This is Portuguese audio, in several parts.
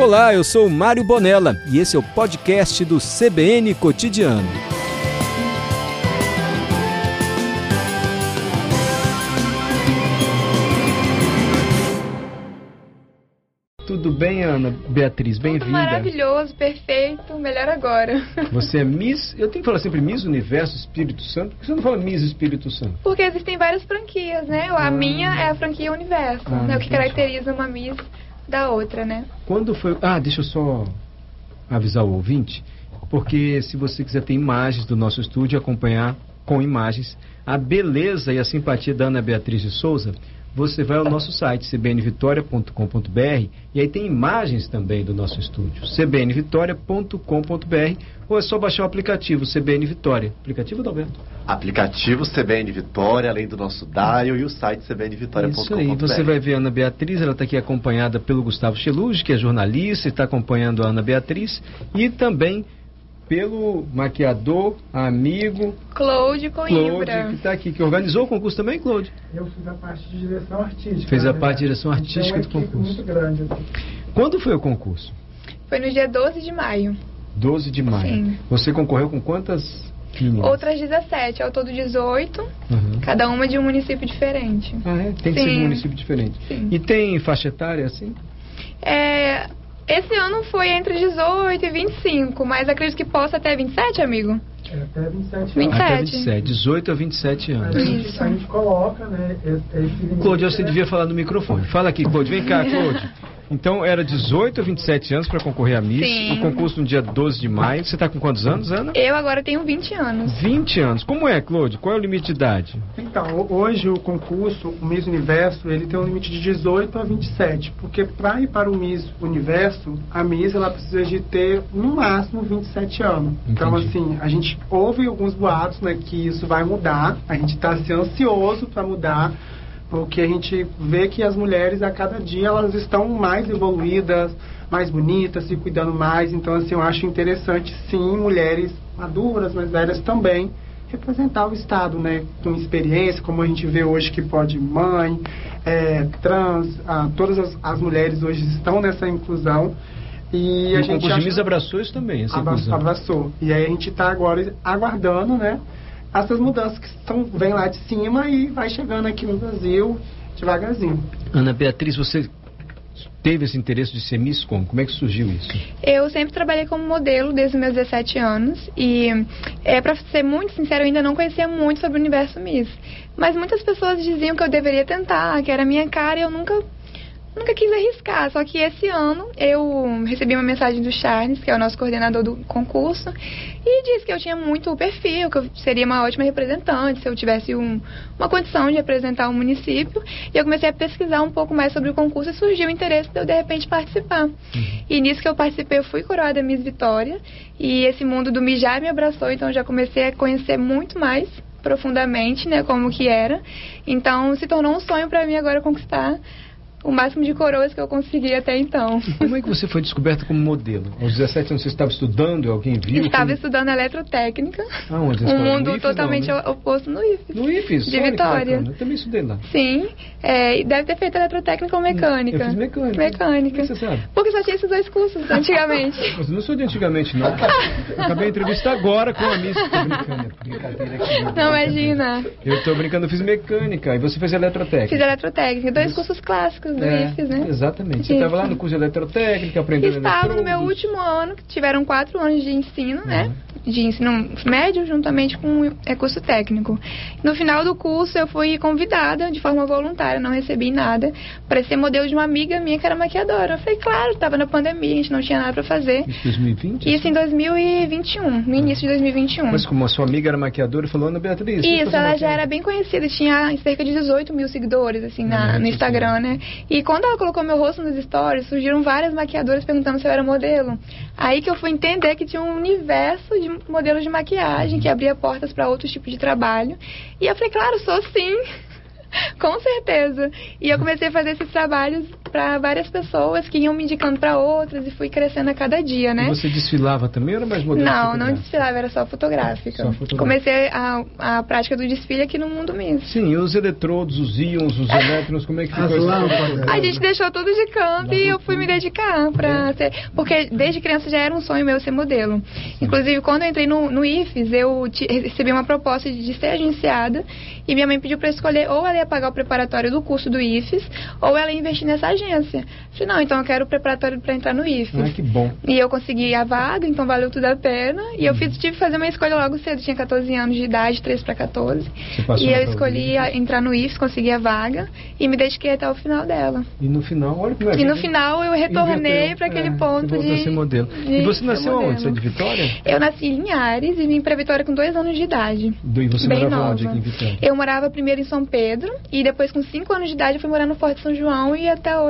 Olá, eu sou Mário Bonella e esse é o podcast do CBN Cotidiano. Tudo bem, Ana Beatriz? Bem-vinda. Maravilhoso, perfeito, melhor agora. Você é Miss, eu tenho que falar sempre Miss Universo Espírito Santo, por que você não fala Miss Espírito Santo? Porque existem várias franquias, né? A ah. minha é a franquia Universo, ah, né? o que caracteriza uma Miss da outra, né? Quando foi. Ah, deixa eu só avisar o ouvinte, porque se você quiser ter imagens do nosso estúdio, acompanhar com imagens a beleza e a simpatia da Ana Beatriz de Souza, você vai ao nosso site cbnvitoria.com.br e aí tem imagens também do nosso estúdio, cbnvitoria.com.br ou é só baixar o aplicativo CBN Vitória. Aplicativo, Dalberto? Aplicativo CBN Vitória, além do nosso dial e o site cbnvitoria.com.br. Isso aí, você vai ver a Ana Beatriz, ela está aqui acompanhada pelo Gustavo Cheluge, que é jornalista, está acompanhando a Ana Beatriz e também pelo maquiador, amigo Claude Coimbra. Claude, que está aqui, que organizou o concurso também, Claude? Eu fiz a parte de direção artística. Fez a parte de direção artística do concurso. muito grande. Quando foi o concurso? Foi no dia 12 de maio. 12 de maio. Sim. Você concorreu com quantas meninas? Outras 17, ao todo 18, uhum. cada uma de um município diferente. Ah, é? Tem que Sim. ser de um município diferente. Sim. E tem faixa etária assim? É, esse ano foi entre 18 e 25, mas acredito que possa até 27, amigo? É, até 27 27. Até 27, 18 a 27 anos. A gente, a gente coloca, né? Esse Claude, você devia falar no microfone. Fala aqui, Claude. Vem cá, Claude. Então era 18 a 27 anos para concorrer à Miss. Sim. O concurso no dia 12 de maio. Você está com quantos anos, Ana? Eu agora tenho 20 anos. 20 anos. Como é, Claude? Qual é o limite de idade? Então, hoje o concurso, o Miss Universo, ele tem um limite de 18 a 27. Porque para ir para o Miss Universo, a Miss ela precisa de ter no máximo 27 anos. Então, Entendi. Então, assim, a gente ouve alguns boatos né, que isso vai mudar. A gente está assim, ansioso para mudar porque a gente vê que as mulheres a cada dia elas estão mais evoluídas, mais bonitas, se cuidando mais. Então, assim, eu acho interessante, sim, mulheres maduras, mais velhas também, representar o Estado, né? Com experiência, como a gente vê hoje que pode mãe, é, trans, ah, todas as, as, mulheres hoje estão nessa inclusão. E, e a gente. Acha... abraçou isso também, essa inclusão. Abraçou. E aí a gente está agora aguardando, né? Essas mudanças que estão, vêm lá de cima e vai chegando aqui no Brasil devagarzinho. Ana Beatriz, você teve esse interesse de ser Miss como? Como é que surgiu isso? Eu sempre trabalhei como modelo desde os meus 17 anos e, é, para ser muito sincero, eu ainda não conhecia muito sobre o universo Miss. Mas muitas pessoas diziam que eu deveria tentar, que era minha cara e eu nunca nunca quis arriscar, só que esse ano eu recebi uma mensagem do Charles, que é o nosso coordenador do concurso, e disse que eu tinha muito perfil, que eu seria uma ótima representante se eu tivesse um, uma condição de representar o um município. E eu comecei a pesquisar um pouco mais sobre o concurso e surgiu o interesse de eu de repente participar. Uhum. E nisso que eu participei, eu fui coroada Miss Vitória, e esse mundo do mijar me abraçou, então eu já comecei a conhecer muito mais profundamente, né, como que era. Então se tornou um sonho para mim agora conquistar o máximo de coroas que eu consegui até então. Como é que você foi descoberta como modelo? Aos 17 anos você estava estudando, alguém viu? Estava como... estudando eletrotécnica. Aonde? Um mundo IFES, totalmente não, né? oposto no IFES. No IFES? De Vitória. Eu também estudei lá. Sim. É, deve ter feito eletrotécnica ou mecânica. Eu fiz mecânica. Mecânica. Como você sabe? Porque só tinha esses dois cursos antigamente. Mas não sou de antigamente, não. Eu acabei a entrevista agora com a Miss. Não, imagina. Eu estou brincando, eu fiz mecânica. E você fez eletrotécnica? Fiz eletrotécnica. Dois cursos clássicos do é. IFES, né? Exatamente. Você estava lá no curso de eletrotécnica, aprendendo Estava no meu último ano, que tiveram quatro anos de ensino, né? uhum. De ensino médio, juntamente com é, curso técnico. No final do curso, eu fui convidada de forma voluntária, não recebi nada, para ser modelo de uma amiga minha que era maquiadora. Eu falei, claro, estava na pandemia, a gente não tinha nada para fazer. Isso em 2020? Isso em 2021, no início de 2021. Mas como a sua amiga era maquiadora, falou, Ana Beatriz... Isso, ela já era bem conhecida, tinha cerca de 18 mil seguidores, assim, na, no Instagram, né? E quando ela colocou meu rosto nos stories, surgiram várias maquiadoras perguntando se eu era modelo. Aí que eu fui entender que tinha um universo de modelos de maquiagem que abria portas para outros tipos de trabalho. E eu falei, claro, sou sim. Com certeza. E eu comecei a fazer esses trabalhos para várias pessoas que iam me indicando para outras e fui crescendo a cada dia, né? E você desfilava também ou era mais modelo? Não, não desfilava, era só fotográfica. Só fotográfica. Comecei a, a prática do desfile aqui no mundo mesmo. Sim, e os eletrodos, os íons, os elétrons, como é que ficou lâmpadas. A gente deixou tudo de canto e eu fui me dedicar pra ser. Porque desde criança já era um sonho meu ser modelo. Inclusive, quando eu entrei no, no IFES, eu ti- recebi uma proposta de, de ser agenciada e minha mãe pediu pra eu escolher ou ela ia pagar o preparatório do curso do IFES ou ela ia investir nessa agência. Falei, não, então eu quero o preparatório pra entrar no IFES. Ah, que bom. E eu consegui a vaga, então valeu tudo a pena. E eu fiz, tive que fazer uma escolha logo cedo, tinha 14 anos de idade, 13 para 14. Você passou E eu escolhi a- entrar no IFES, consegui a vaga e me dediquei até o final dela. E no final, olha como é E no que- final eu retornei para aquele É, ponto de. ser modelo. de E você nasceu modelo. aonde? Você é de Vitória? Eu nasci em Linhares e vim para Vitória com dois anos de idade. E você Bem morava nova. onde aqui em Vitória? Eu morava primeiro em São Pedro e depois com cinco anos de idade eu fui morar no Forte São João e até hoje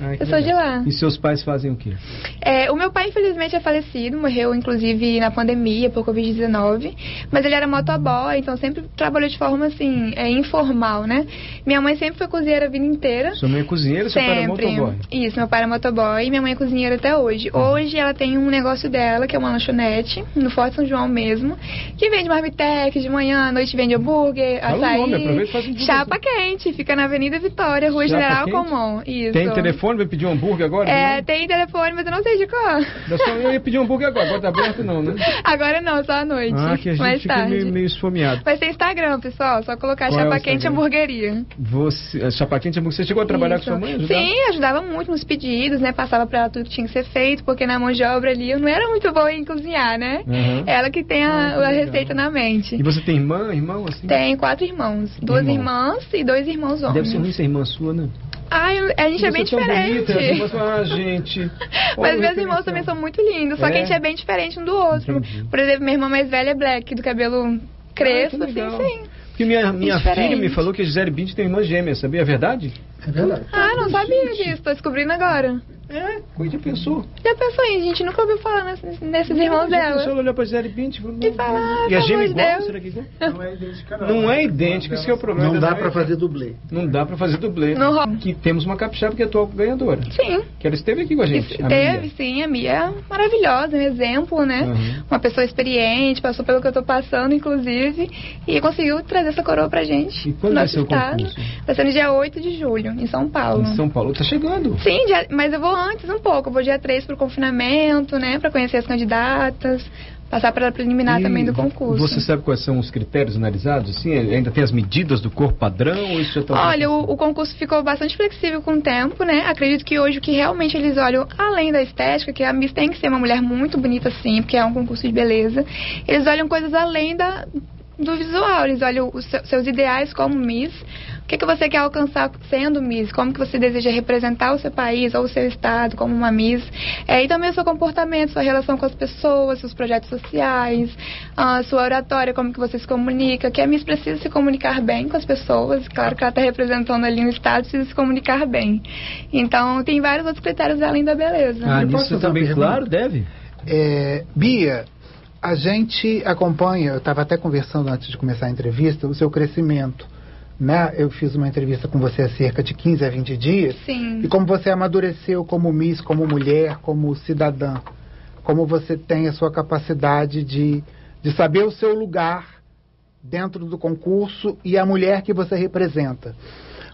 Ah, que eu sou de legal. lá. E seus pais fazem o quê? É, o meu pai, infelizmente, é falecido, morreu, inclusive, na pandemia, por Covid-19. Mas ele era motoboy, então sempre trabalhou de forma, assim, é, informal, né? Minha mãe sempre foi cozinheira a vida inteira. Sua mãe é cozinheira, seu pai é motoboy. Isso, meu pai é motoboy e minha mãe é cozinheira até hoje. Uhum. Hoje ela tem um negócio dela, que é uma lanchonete, no Forte São João mesmo, que vende marmitex de manhã, à noite vende hambúrguer, Fala açaí. nome. Chapa quente, fica na Avenida Vitória, Rua Chapa General quente? Comum. Isso. Tem telefone, vai pedir um hambúrguer agora? É, Não? tem telefone, mas eu não sei de qual. Da sua- Eu ia pedir um hambúrguer agora, agora tá aberto não, né? Agora não, só à noite. Ah, que a gente mais fica tarde. meio, meio esfomeado. Vai ser Instagram, pessoal. Só colocar Qual é Chapa Quente Instagram? Hamburgueria. Você, a Chapa Quente, você chegou a trabalhar Isso. com sua mãe? ajudar? Sim, ajudava muito nos pedidos, né? Passava pra ela tudo que tinha que ser feito, porque na mão de obra ali eu não era muito boa em cozinhar, né? Aham. Ela que tem a, Ah, a receita na mente. E você tem irmã, irmão, assim? Tem quatro irmãos. Duas irmãs e dois irmãos homens. Deve ser ruim ser irmã sua, né? Ai, a gente é bem tão diferente. bonita, as irmãs falam, ah, gente. Mas o meus irmãos também são muito lindos, só É? que a gente é bem diferente um do outro. Entendi. Por exemplo, minha irmã mais velha é black, do cabelo crespo, Ah, que assim, sim. Porque minha, minha Diferente. filha me falou que a Gisele Bündchen tem irmã gêmea, sabia? É verdade? É verdade. Ah, não sabia disso, tô descobrindo agora. É, de pensou. Já pensou em, a gente nunca ouviu falar nesses, nesses irmãos Já dela. pensou, ela olhou pra Gisele Bündchen e falou... E fala, ah, E a de igual? Deus. Será que é? Não é idêntica, não. Não é idêntico, esse que é o problema. Não dá pra fazer dublê. Não dá pra fazer dublê. Que temos uma capixaba que é a atual ganhadora. Sim. Que ela esteve aqui com a gente. Isso, a teve, Mia. sim, a Mia é maravilhosa, um exemplo, né? Uhum. Uma pessoa experiente, passou pelo que eu tô passando, inclusive, e conseguiu trazer essa coroa pra gente. E quando vai ser o concurso? Vai ser no dia 8 de julho, em São Paulo. Em São Paulo. Tá chegando. Sim, dia- mas eu vou antes um pouco. Eu vou dia 3 pro confinamento, né? Pra conhecer as candidatas, passar pela preliminar E também do concurso. Você sabe quais são os critérios analisados? Assim, ainda tem as medidas do corpo padrão ou isso tá Olha, o, o concurso ficou bastante flexível com o tempo, né? Acredito que hoje o que realmente eles olham, além da estética, que a Miss tem que ser uma mulher muito bonita sim, porque é um concurso de beleza, eles olham coisas além da, do visual, eles olham os seu- seus ideais como Miss, o que, que você quer alcançar sendo Miss, como que você deseja representar o seu país ou o seu estado como uma Miss, é, e também o seu comportamento, sua relação com as pessoas, seus projetos sociais, a sua oratória, como que você se comunica, que a Miss precisa se comunicar bem com as pessoas, claro que ela está representando ali um estado, precisa se comunicar bem. Então, tem vários outros critérios além da beleza. Ah, Eu nisso uma também, pergunta? claro, deve. É, Bia, a gente acompanha, eu estava até conversando antes de começar a entrevista, o seu crescimento. Né? Eu fiz uma entrevista com você há cerca de 15 a 20 dias. Sim. E como você amadureceu como Miss, como mulher, como cidadã. Como você tem a sua capacidade de, de saber o seu lugar dentro do concurso e a mulher que você representa.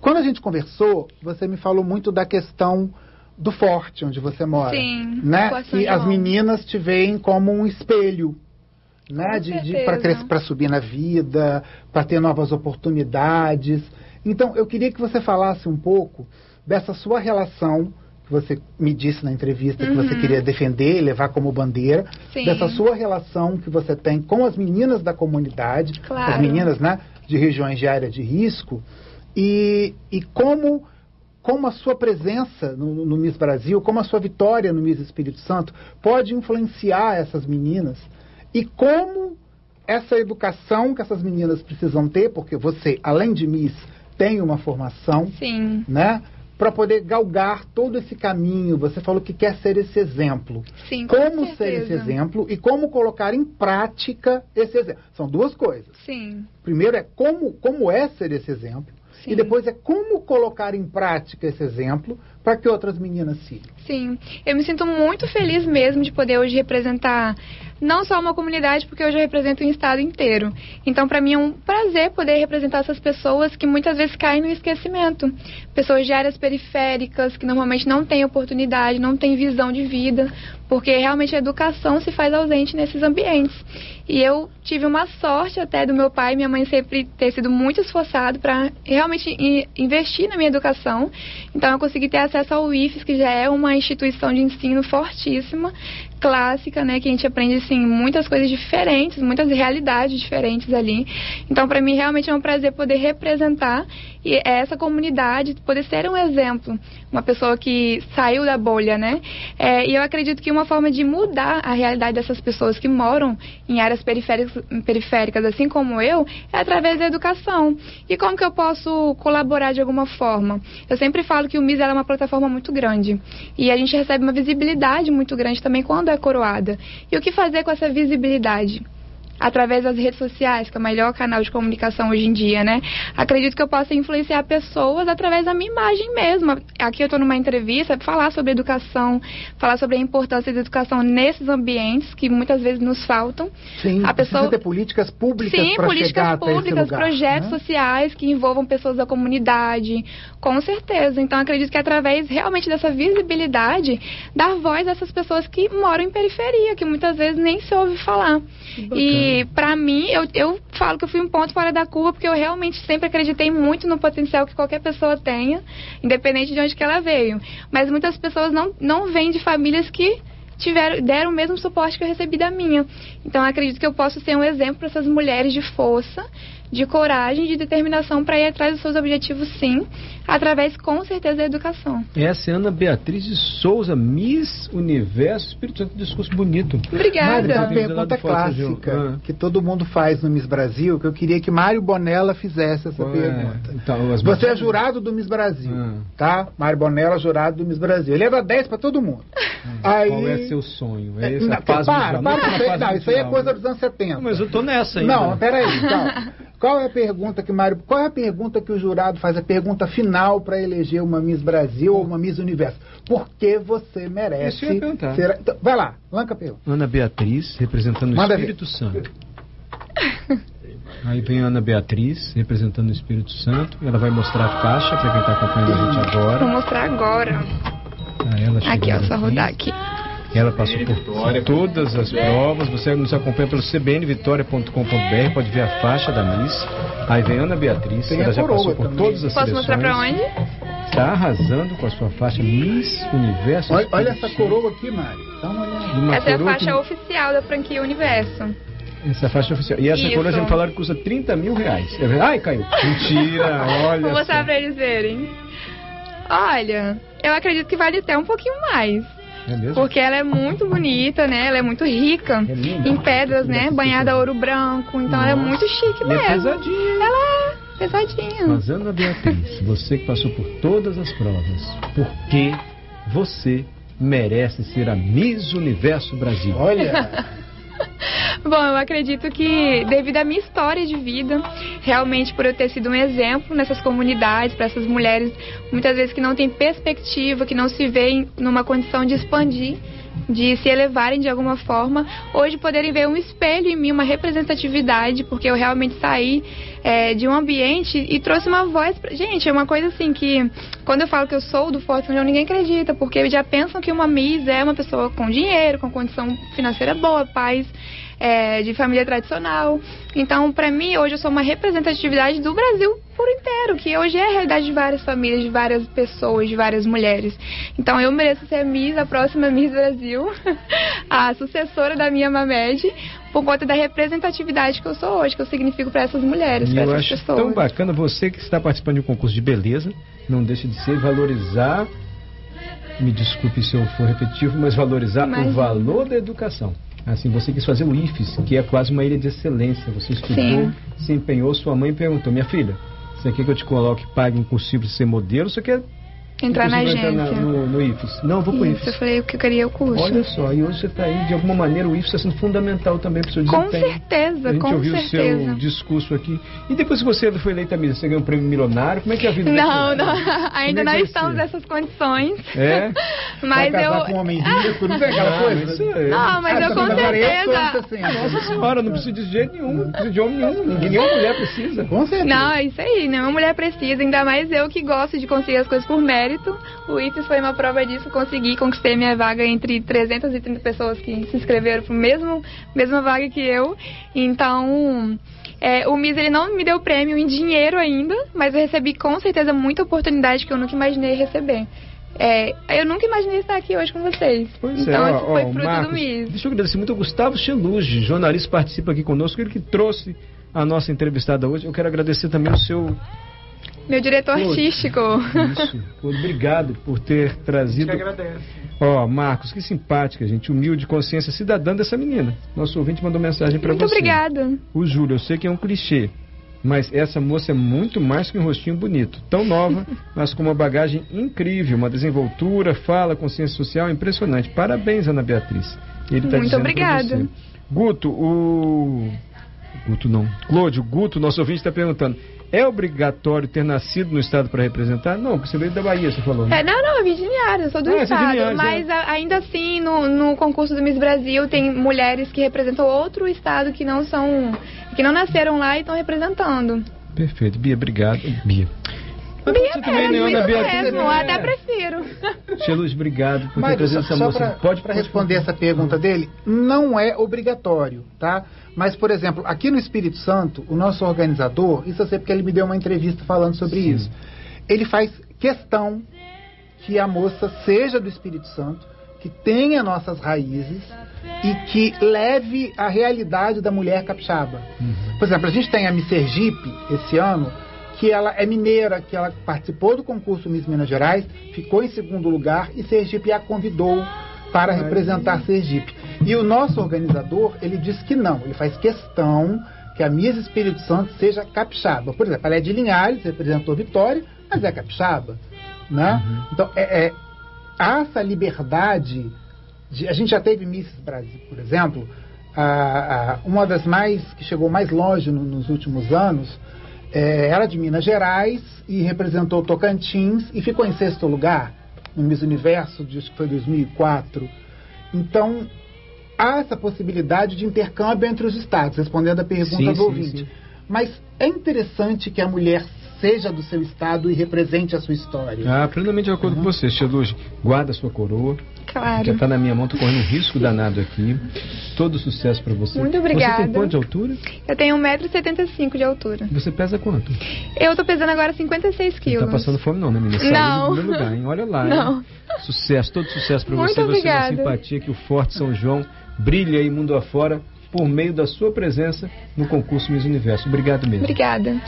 Quando a gente conversou, você me falou muito da questão do forte onde você mora. Sim, Né? E as meninas te veem como um espelho. Né? Para subir na vida, para ter novas oportunidades. Então, eu queria que você falasse um pouco dessa sua relação, que você me disse na entrevista que você Uhum. queria defender e levar como bandeira, Sim. dessa sua relação que você tem com as meninas da comunidade, Claro. as meninas né, de regiões de área de risco, e, e como, como a sua presença no, no Miss Brasil, como a sua vitória no Miss Espírito Santo pode influenciar essas meninas e como essa educação que essas meninas precisam ter, porque você, além de Miss, tem uma formação, Sim. né? Para poder galgar todo esse caminho. Você falou que quer ser esse exemplo. Sim, com Como ser esse exemplo e como colocar em prática esse exemplo. São duas coisas. Sim. Primeiro é como, como é ser esse exemplo. Sim. E depois é como colocar em prática esse exemplo para que outras meninas sigam. Sim, eu me sinto muito feliz mesmo de poder hoje representar não só uma comunidade, porque hoje eu represento um estado inteiro. Então, para mim é um prazer poder representar essas pessoas que muitas vezes caem no esquecimento. Pessoas de áreas periféricas, que normalmente não têm oportunidade, não têm visão de vida, porque realmente a educação se faz ausente nesses ambientes. E eu tive uma sorte até do meu pai e minha mãe sempre ter sido muito esforçado para realmente investir na minha educação. Então eu consegui ter acesso ao IFES, que já é uma instituição de ensino fortíssima, clássica, né, que a gente aprende assim muitas coisas diferentes, muitas realidades diferentes ali. Então, para mim realmente é um prazer poder representar e essa comunidade, poder ser um exemplo, uma pessoa que saiu da bolha, né? É, e eu acredito que uma forma de mudar a realidade dessas pessoas que moram em áreas periféricas, periféricas, assim como eu, é através da educação. E como que eu posso colaborar de alguma forma? Eu sempre falo que o MIS é uma plataforma muito grande e a gente recebe uma visibilidade muito grande também quando é coroada. E o que fazer com essa visibilidade? Através das redes sociais, que é o melhor canal de comunicação hoje em dia, né? Acredito que eu possa influenciar pessoas através da minha imagem mesmo. Aqui eu estou numa entrevista, falar sobre educação, falar sobre a importância da educação nesses ambientes que muitas vezes nos faltam. Sim, a pessoa ter políticas públicas Sim, políticas públicas, lugar, projetos né? sociais que envolvam pessoas da comunidade, com certeza. Então acredito que através realmente dessa visibilidade, dar voz a essas pessoas que moram em periferia, que muitas vezes nem se ouve falar. E e para mim, eu, eu falo que eu fui um ponto fora da curva, porque eu realmente sempre acreditei muito no potencial que qualquer pessoa tenha, independente de onde que ela veio. Mas muitas pessoas não, não vêm de famílias que tiveram, deram o mesmo suporte que eu recebi da minha. Então, acredito que eu posso ser um exemplo para essas mulheres de força de coragem, de determinação para ir atrás dos seus objetivos, sim, através, com certeza, da educação. Essa é Ana Beatriz de Souza, Miss Universo Espírito Santo. Discurso bonito. Obrigada. Mário, uma pergunta clássica ah. que todo mundo faz no Miss Brasil, que eu queria que Mário Bonella fizesse essa Qual é? pergunta. É? Então, Você é jurado do Miss Brasil, ah. tá? Mário Bonella, jurado do Miss Brasil. Ele leva 10 para todo mundo. Ah. Aí... Qual é seu sonho? É essa não, para, para, não, isso aí é coisa dos anos 70. Mas eu tô nessa ainda. Não, peraí. Então, Qual é a pergunta que Mário, qual é a pergunta que o jurado faz? A pergunta final para eleger uma Miss Brasil ou uma Miss Universo? Por que você merece ser? Então, vai lá, lanca pergunta. Ana Beatriz, representando Manda o Espírito ver. Santo. Aí vem a Ana Beatriz, representando o Espírito Santo. Ela vai mostrar a faixa para quem está acompanhando a gente agora. Vou mostrar agora. Ah, aqui, ó, só rodar aqui. Ela passou por todas as provas. Você nos acompanha pelo cbnvitória.com.br, pode ver a faixa da Miss. Aí vem Ana Beatriz, Tem ela já passou por também. todas as Posso seleções. mostrar pra onde? Está arrasando com a sua faixa Miss Universo. Olha, olha essa coroa aqui, Mari. Dá uma olhada. Essa é a faixa que... oficial da franquia Universo. Essa é a faixa oficial. E essa Isso. coroa já me falaram que custa 30 mil reais. É Ai, caiu. Mentira, olha. Vou mostrar pra eles verem. Olha, eu acredito que vale até um pouquinho mais. É porque ela é muito bonita, né? Ela é muito rica é em pedras, né? Banhada a ouro branco. Então Nossa. ela é muito chique mesmo. é pesadinha. Ela é pesadinha. Mas Ana Beatriz, você que passou por todas as provas, por que você merece ser a Miss Universo Brasil? Olha! Bom, eu acredito que devido à minha história de vida, realmente por eu ter sido um exemplo nessas comunidades, para essas mulheres muitas vezes que não têm perspectiva, que não se veem numa condição de expandir, de se elevarem de alguma forma, hoje poderem ver um espelho em mim, uma representatividade, porque eu realmente saí é, de um ambiente e trouxe uma voz pra... Gente, é uma coisa assim que quando eu falo que eu sou do Forte São João, ninguém acredita, porque já pensam que uma Miss é uma pessoa com dinheiro, com condição financeira boa, paz é, de família tradicional. Então, para mim, hoje eu sou uma representatividade do Brasil por inteiro, que hoje é a realidade de várias famílias, de várias pessoas, de várias mulheres. Então, eu mereço ser Miss, a próxima Miss Brasil, a sucessora da minha Mamed, por conta da representatividade que eu sou hoje, que eu significo para essas mulheres, para essas acho pessoas. Tão bacana você que está participando de um concurso de beleza, não deixe de ser valorizar me desculpe se eu for repetitivo, mas valorizar o valor da educação. Assim, você quis fazer o IFES, que é quase uma ilha de excelência. Você estudou, Sim. se empenhou, sua mãe perguntou, minha filha, você quer que eu te coloque, pague um cursinho para ser modelo, você quer Entrar na agência. entrar na- no, no IFES. Não, vou Isso, eu IFES. falei que eu queria o curso. Olha só, e hoje você está aí, de alguma maneira, o IFES está sendo fundamental também para o seu com desempenho. certeza, A gente com ouviu o certeza. seu discurso aqui. E depois que você foi eleita missa, você ganhou um prêmio milionário? Como é que é a vida Não, não, é ainda que não estamos nessas condições. É? Mas Vai eu. com um homem rico, não tem aquela Não, coisa? isso é- Não, mas Ah, eu com eu certeza. 60. Nossa senhora, não precisa de jeito nenhum, não precisa de homem nenhum, nenhuma mulher precisa. Com certeza. Não, é isso aí, nenhuma mulher precisa, ainda mais eu que gosto de conseguir as coisas por mérito. O IFES foi uma prova disso, consegui, conquistei minha vaga entre 330 pessoas que se inscreveram para mesmo mesma vaga que eu. Então, é, o MIS ele não me deu prêmio em dinheiro ainda, mas eu recebi com certeza muita oportunidade que eu nunca imaginei receber. É, eu nunca imaginei estar aqui hoje com vocês. Pois então, é, ó, foi ó, fruto Marcos, do MIS. Deixa eu agradecer muito ao Gustavo Cheluge, jornalista, participa aqui conosco, ele que trouxe a nossa entrevistada hoje. Eu quero agradecer também o seu. Meu diretor Pô, artístico. Isso, obrigado por ter A gente trazido. agradece. Ó, Marcos, que simpática, gente. Humilde consciência cidadã dessa menina. Nosso ouvinte mandou mensagem para você. Muito obrigada. O Júlio, eu sei que é um clichê, mas essa moça é muito mais que um rostinho bonito. Tão nova, mas com uma bagagem incrível, uma desenvoltura, fala, consciência social impressionante. Parabéns, Ana Beatriz. Ele tá Muito obrigada. Guto, o. Guto não. Clódio, Guto, nosso ouvinte está perguntando: é obrigatório ter nascido no estado para representar? Não, porque você veio da Bahia, você falou. né? É, não, não, eu vim de Linhares, eu sou do Ah, é estado. Linhares, mas a- ainda assim, no, no concurso do Miss Brasil, tem mulheres que representam outro estado que não são. que não nasceram lá e estão representando. Perfeito. Bia, obrigado. Bia. Bia você também, né, mesmo, Ana Beatriz? mesmo, é. até prefiro. Xeluz, obrigado por ter Mas trazido essa moça. para pode pode responder essa pergunta dele, não é obrigatório, tá? Mas, por exemplo, aqui no Espírito Santo, o nosso organizador, isso eu sei porque ele me deu uma entrevista falando sobre Sim. isso, ele faz questão que a moça seja do Espírito Santo, que tenha nossas raízes e que leve a realidade da mulher capixaba. Uhum. Por exemplo, a gente tem a Miss Sergipe esse ano, que ela é mineira, que ela participou do concurso Miss Minas Gerais, ficou em segundo lugar e Sergipe a convidou para representar Sergipe. E o nosso organizador, ele diz que não, ele faz questão que a Miss Espírito Santo seja capixaba. Por exemplo, ela é de Linhares, representou Vitória, mas é capixaba. Né? Então, é, é, há essa liberdade. De, a gente já teve Miss Brasil, por exemplo, a, a- uma das mais que chegou mais longe no- nos últimos anos é, era de Minas Gerais e representou Tocantins e ficou em sexto lugar no Miss Universo, de, acho que foi 2004. Então, há essa possibilidade de intercâmbio entre os estados, respondendo a pergunta Sim, do sim, ouvinte. sim. Mas é interessante que a mulher seja do seu estado e represente a sua história. Ah, plenamente de acordo Uhum. com você, Xeluz. Guarda a sua coroa. Já Claro. está na minha mão, tô correndo um risco danado aqui. Todo sucesso para você. Muito Você obrigada. tem quanto de altura? Eu tenho 1,75m de altura. Você pesa quanto? Eu tô pesando agora 56 Não quilos. tá passando fome não, né, menina? Saúde Não. em primeiro lugar, hein? Olha lá, hein? Não. Sucesso, todo sucesso para você. Você na obrigada. simpatia que o Forte São João brilha aí mundo afora por meio da sua presença no concurso Miss Universo. Obrigado mesmo. Obrigada.